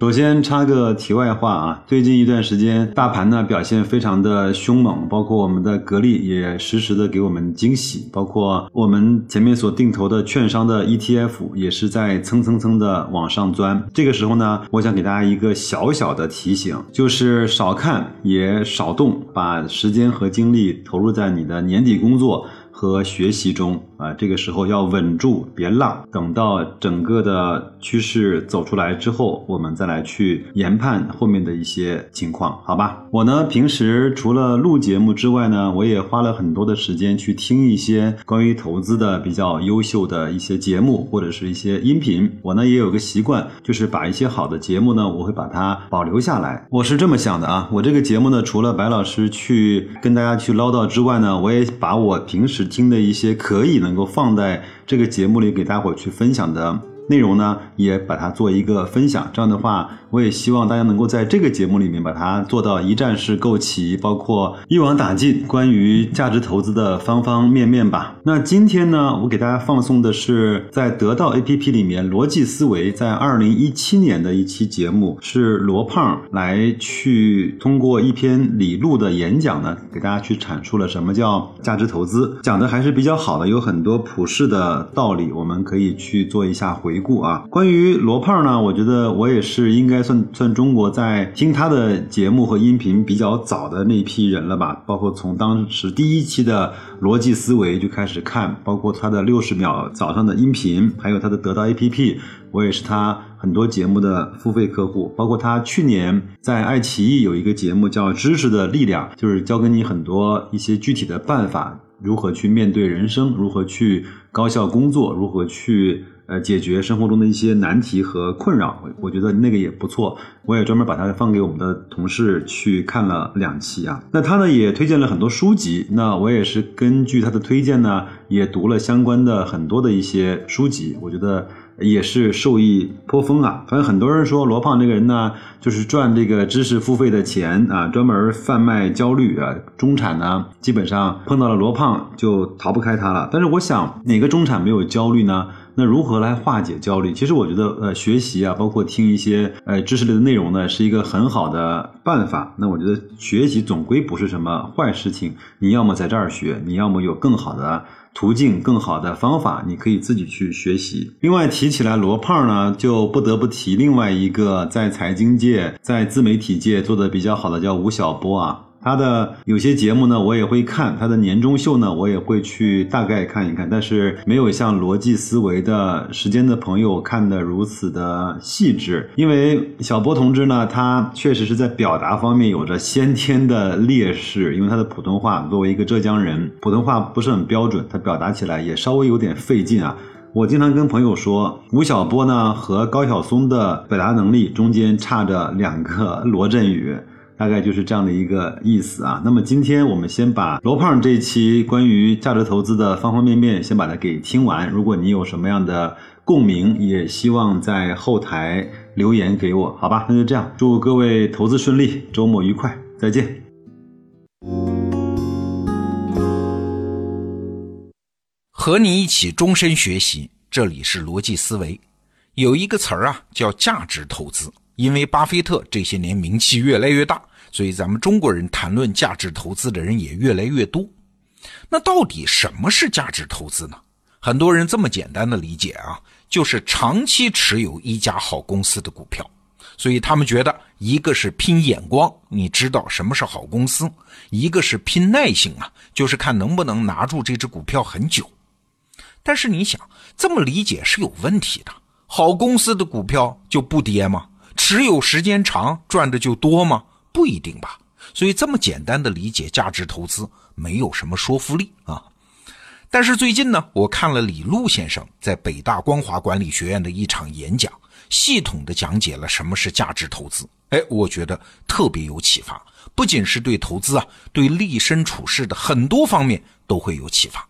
首先插个题外话啊，最近一段时间大盘呢表现非常的凶猛，包括我们的格力也实时的给我们惊喜，包括我们前面所定投的券商的 ETF 也是在蹭蹭蹭的往上钻。这个时候呢，我想给大家一个小小的提醒，就是少看也少动，把时间和精力投入在你的年底工作和学习中。啊，这个时候要稳住，别浪。等到整个的趋势走出来之后，我们再来去研判后面的一些情况，好吧？我呢，平时除了录节目之外呢，我也花了很多的时间去听一些关于投资的比较优秀的一些节目或者是一些音频。我呢也有个习惯，就是把一些好的节目呢，我会把它保留下来。我是这么想的啊，我这个节目呢，除了白老师去跟大家去唠叨之外呢，我也把我平时听的一些可以。能够放在这个节目里给大伙去分享的内容呢，也把它做一个分享。这样的话。我也希望大家能够在这个节目里面把它做到一站式购齐，包括一网打尽关于价值投资的方方面面吧。那今天呢，我给大家放送的是在得到 APP 里面逻辑思维在二零一七年的一期节目，是罗胖来去通过一篇李璐的演讲呢，给大家去阐述了什么叫价值投资，讲的还是比较好的，有很多普世的道理，我们可以去做一下回回顾啊。关于罗胖呢，我觉得我也是应该。算算中国在听他的节目和音频比较早的那批人了吧？包括从当时第一期的逻辑思维就开始看，包括他的六十秒早上的音频，还有他的得到 APP，我也是他很多节目的付费客户。包括他去年在爱奇艺有一个节目叫《知识的力量》，就是教给你很多一些具体的办法，如何去面对人生，如何去高效工作，如何去。呃，解决生活中的一些难题和困扰，我我觉得那个也不错。我也专门把它放给我们的同事去看了两期啊。那他呢也推荐了很多书籍，那我也是根据他的推荐呢，也读了相关的很多的一些书籍。我觉得也是受益颇丰啊。反正很多人说罗胖这个人呢，就是赚这个知识付费的钱啊，专门贩卖焦虑啊。中产呢，基本上碰到了罗胖就逃不开他了。但是我想，哪个中产没有焦虑呢？那如何来化解焦虑？其实我觉得，呃，学习啊，包括听一些呃知识类的内容呢，是一个很好的办法。那我觉得学习总归不是什么坏事情。你要么在这儿学，你要么有更好的途径、更好的方法，你可以自己去学习。另外提起来罗胖呢，就不得不提另外一个在财经界、在自媒体界做的比较好的，叫吴晓波啊。他的有些节目呢，我也会看；他的年终秀呢，我也会去大概看一看。但是没有像逻辑思维的时间的朋友看的如此的细致。因为小波同志呢，他确实是在表达方面有着先天的劣势，因为他的普通话作为一个浙江人，普通话不是很标准，他表达起来也稍微有点费劲啊。我经常跟朋友说，吴晓波呢和高晓松的表达能力中间差着两个罗振宇。大概就是这样的一个意思啊。那么今天我们先把罗胖这一期关于价值投资的方方面面先把它给听完。如果你有什么样的共鸣，也希望在后台留言给我，好吧？那就这样，祝各位投资顺利，周末愉快，再见。和你一起终身学习，这里是逻辑思维。有一个词儿啊，叫价值投资。因为巴菲特这些年名气越来越大，所以咱们中国人谈论价值投资的人也越来越多。那到底什么是价值投资呢？很多人这么简单的理解啊，就是长期持有一家好公司的股票。所以他们觉得，一个是拼眼光，你知道什么是好公司；一个是拼耐性啊，就是看能不能拿住这只股票很久。但是你想，这么理解是有问题的。好公司的股票就不跌吗？持有时间长，赚的就多吗？不一定吧。所以这么简单的理解价值投资没有什么说服力啊。但是最近呢，我看了李路先生在北大光华管理学院的一场演讲，系统的讲解了什么是价值投资。哎，我觉得特别有启发，不仅是对投资啊，对立身处世的很多方面都会有启发。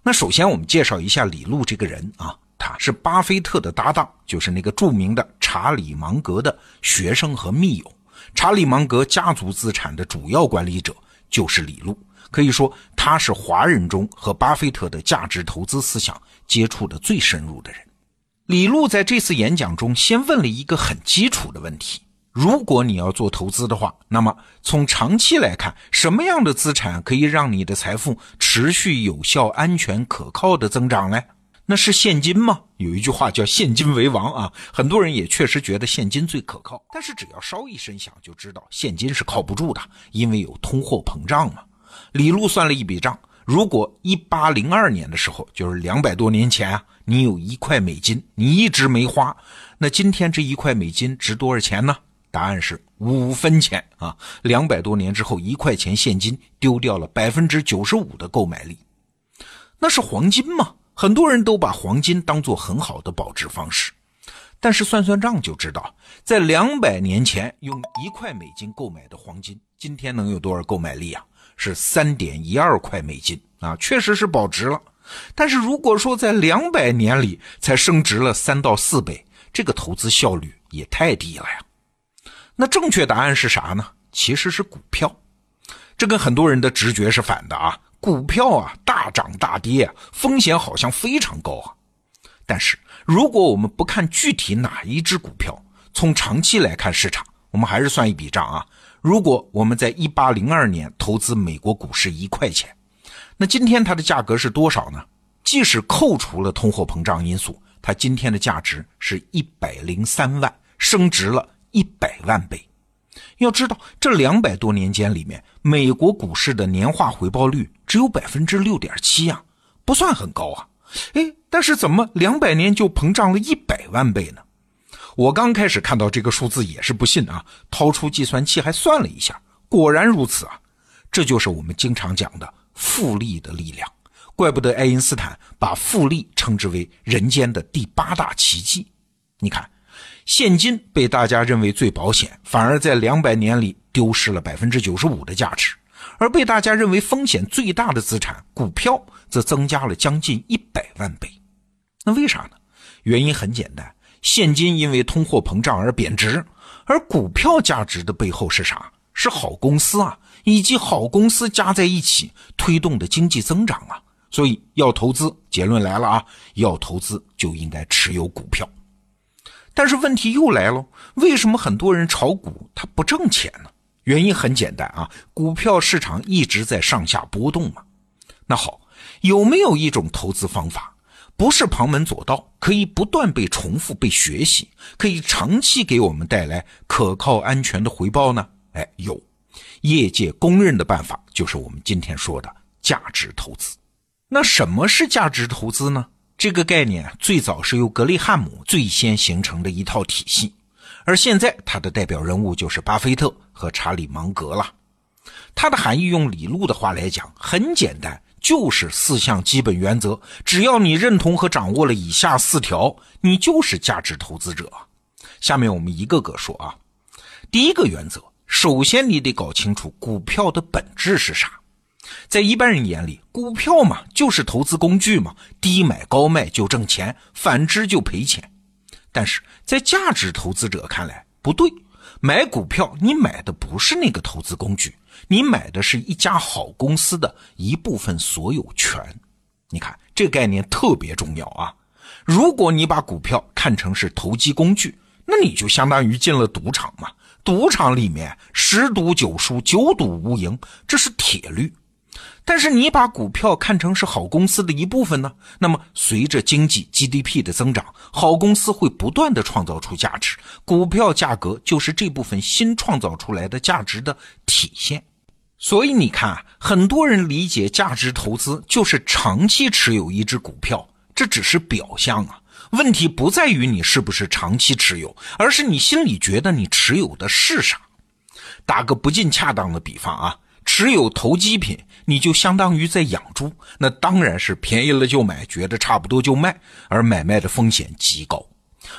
那首先我们介绍一下李路这个人啊，他是巴菲特的搭档，就是那个著名的查理芒格的学生和密友。查理芒格家族资产的主要管理者就是李路，可以说他是华人中和巴菲特的价值投资思想接触的最深入的人。李路在这次演讲中先问了一个很基础的问题：如果你要做投资的话，那么从长期来看，什么样的资产可以让你的财富持续、有效、安全、可靠的增长呢？那是现金吗？有一句话叫“现金为王”啊，很多人也确实觉得现金最可靠。但是只要稍一声响，就知道现金是靠不住的，因为有通货膨胀嘛。李路算了一笔账：如果一八零二年的时候，就是两百多年前啊，你有一块美金，你一直没花，那今天这一块美金值多少钱呢？答案是五分钱啊！两百多年之后，一块钱现金丢掉了百分之九十五的购买力，那是黄金吗？很多人都把黄金当做很好的保值方式，但是算算账就知道，在两百年前用一块美金购买的黄金，今天能有多少购买力啊？是三点一二块美金啊，确实是保值了。但是如果说在两百年里才升值了三到四倍，这个投资效率也太低了呀。那正确答案是啥呢？其实是股票，这跟很多人的直觉是反的啊。股票啊，大涨大跌，风险好像非常高啊。但是如果我们不看具体哪一只股票，从长期来看市场，我们还是算一笔账啊。如果我们在一八零二年投资美国股市一块钱，那今天它的价格是多少呢？即使扣除了通货膨胀因素，它今天的价值是一百零三万，升值了一百万倍。要知道，这两百多年间里面，美国股市的年化回报率只有百分之六点七啊，不算很高啊。哎，但是怎么两百年就膨胀了一百万倍呢？我刚开始看到这个数字也是不信啊，掏出计算器还算了一下，果然如此啊。这就是我们经常讲的复利的力量，怪不得爱因斯坦把复利称之为人间的第八大奇迹。你看。现金被大家认为最保险，反而在两百年里丢失了百分之九十五的价值；而被大家认为风险最大的资产股票，则增加了将近一百万倍。那为啥呢？原因很简单，现金因为通货膨胀而贬值，而股票价值的背后是啥？是好公司啊，以及好公司加在一起推动的经济增长啊。所以要投资，结论来了啊，要投资就应该持有股票。但是问题又来了，为什么很多人炒股他不挣钱呢？原因很简单啊，股票市场一直在上下波动嘛。那好，有没有一种投资方法，不是旁门左道，可以不断被重复、被学习，可以长期给我们带来可靠、安全的回报呢？哎，有，业界公认的办法就是我们今天说的价值投资。那什么是价值投资呢？这个概念最早是由格雷汉姆最先形成的一套体系，而现在他的代表人物就是巴菲特和查理芒格了。它的含义用李路的话来讲，很简单，就是四项基本原则。只要你认同和掌握了以下四条，你就是价值投资者。下面我们一个个说啊。第一个原则，首先你得搞清楚股票的本质是啥。在一般人眼里，股票嘛就是投资工具嘛，低买高卖就挣钱，反之就赔钱。但是在价值投资者看来不对，买股票你买的不是那个投资工具，你买的是一家好公司的一部分所有权。你看这个概念特别重要啊！如果你把股票看成是投机工具，那你就相当于进了赌场嘛，赌场里面十赌九输，九赌无赢，这是铁律。但是你把股票看成是好公司的一部分呢？那么随着经济 GDP 的增长，好公司会不断的创造出价值，股票价格就是这部分新创造出来的价值的体现。所以你看，很多人理解价值投资就是长期持有一只股票，这只是表象啊。问题不在于你是不是长期持有，而是你心里觉得你持有的是啥。打个不尽恰当的比方啊。持有投机品，你就相当于在养猪，那当然是便宜了就买，觉得差不多就卖，而买卖的风险极高。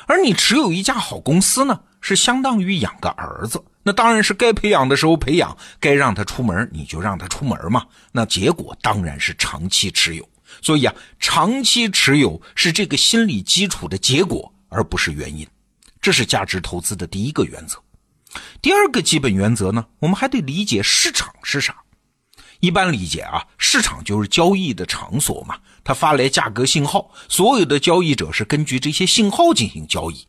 而你持有一家好公司呢，是相当于养个儿子。那当然是该培养的时候培养，该让他出门你就让他出门嘛。那结果当然是长期持有。所以啊，长期持有是这个心理基础的结果，而不是原因。这是价值投资的第一个原则。第二个基本原则呢，我们还得理解市场是啥。一般理解啊，市场就是交易的场所嘛，它发来价格信号，所有的交易者是根据这些信号进行交易。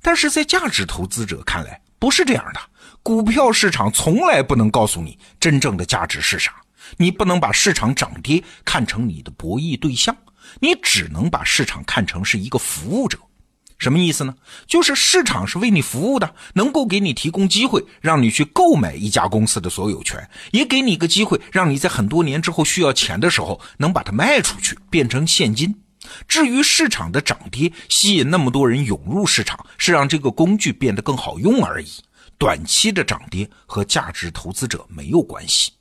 但是在价值投资者看来，不是这样的。股票市场从来不能告诉你真正的价值是啥，你不能把市场涨跌看成你的博弈对象，你只能把市场看成是一个服务者。什么意思呢？就是市场是为你服务的，能够给你提供机会，让你去购买一家公司的所有权，也给你一个机会，让你在很多年之后需要钱的时候能把它卖出去，变成现金。至于市场的涨跌，吸引那么多人涌入市场，是让这个工具变得更好用而已。短期的涨跌和价值投资者没有关系，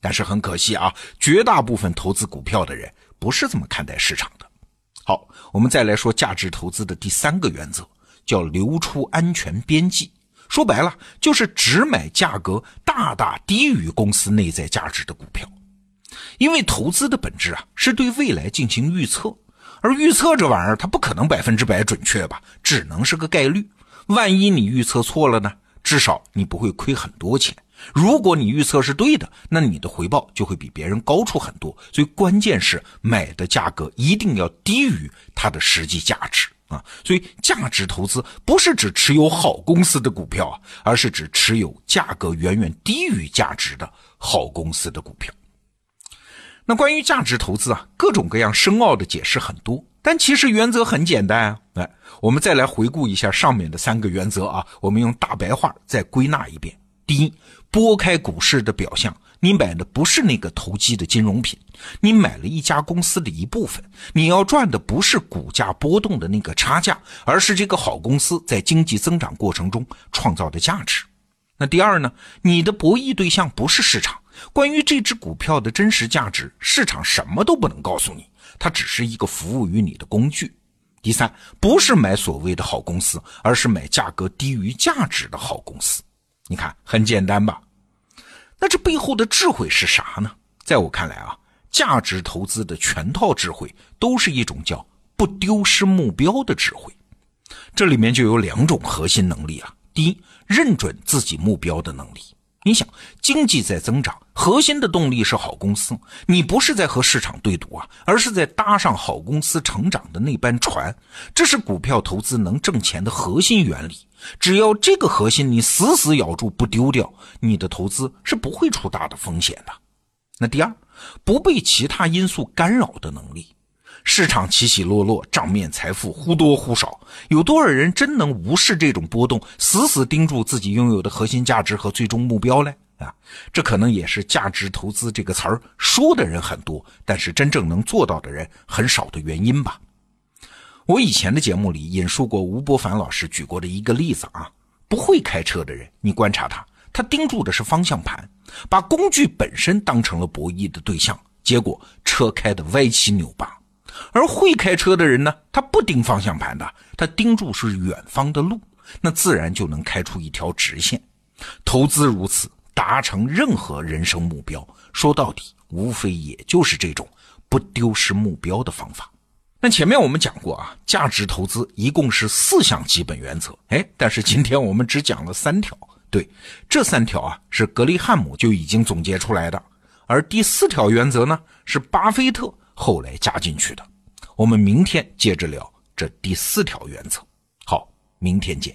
但是很可惜啊，绝大部分投资股票的人不是这么看待市场的。好，我们再来说价值投资的第三个原则，叫留出安全边际。说白了，就是只买价格大大低于公司内在价值的股票。因为投资的本质啊，是对未来进行预测，而预测这玩意儿它不可能百分之百准确吧，只能是个概率。万一你预测错了呢？至少你不会亏很多钱。如果你预测是对的，那你的回报就会比别人高出很多。所以关键是买的价格一定要低于它的实际价值啊！所以价值投资不是指持有好公司的股票啊，而是指持有价格远远低于价值的好公司的股票。那关于价值投资啊，各种各样深奥的解释很多。但其实原则很简单啊，来，我们再来回顾一下上面的三个原则啊，我们用大白话再归纳一遍。第一，拨开股市的表象，你买的不是那个投机的金融品，你买了一家公司的一部分，你要赚的不是股价波动的那个差价，而是这个好公司在经济增长过程中创造的价值。那第二呢，你的博弈对象不是市场，关于这只股票的真实价值，市场什么都不能告诉你。它只是一个服务于你的工具。第三，不是买所谓的好公司，而是买价格低于价值的好公司。你看，很简单吧？那这背后的智慧是啥呢？在我看来啊，价值投资的全套智慧都是一种叫不丢失目标的智慧。这里面就有两种核心能力啊。第一，认准自己目标的能力。你想，经济在增长，核心的动力是好公司。你不是在和市场对赌啊，而是在搭上好公司成长的那班船。这是股票投资能挣钱的核心原理。只要这个核心你死死咬住不丢掉，你的投资是不会出大的风险的。那第二，不被其他因素干扰的能力。市场起起落落，账面财富忽多忽少，有多少人真能无视这种波动，死死盯住自己拥有的核心价值和最终目标呢？啊，这可能也是价值投资这个词儿说的人很多，但是真正能做到的人很少的原因吧。我以前的节目里引述过吴伯凡老师举过的一个例子啊，不会开车的人，你观察他，他盯住的是方向盘，把工具本身当成了博弈的对象，结果车开的歪七扭八。而会开车的人呢，他不盯方向盘的，他盯住是远方的路，那自然就能开出一条直线。投资如此，达成任何人生目标，说到底，无非也就是这种不丢失目标的方法。那前面我们讲过啊，价值投资一共是四项基本原则，哎，但是今天我们只讲了三条。对，这三条啊，是格雷汉姆就已经总结出来的，而第四条原则呢，是巴菲特。后来加进去的，我们明天接着聊这第四条原则。好，明天见。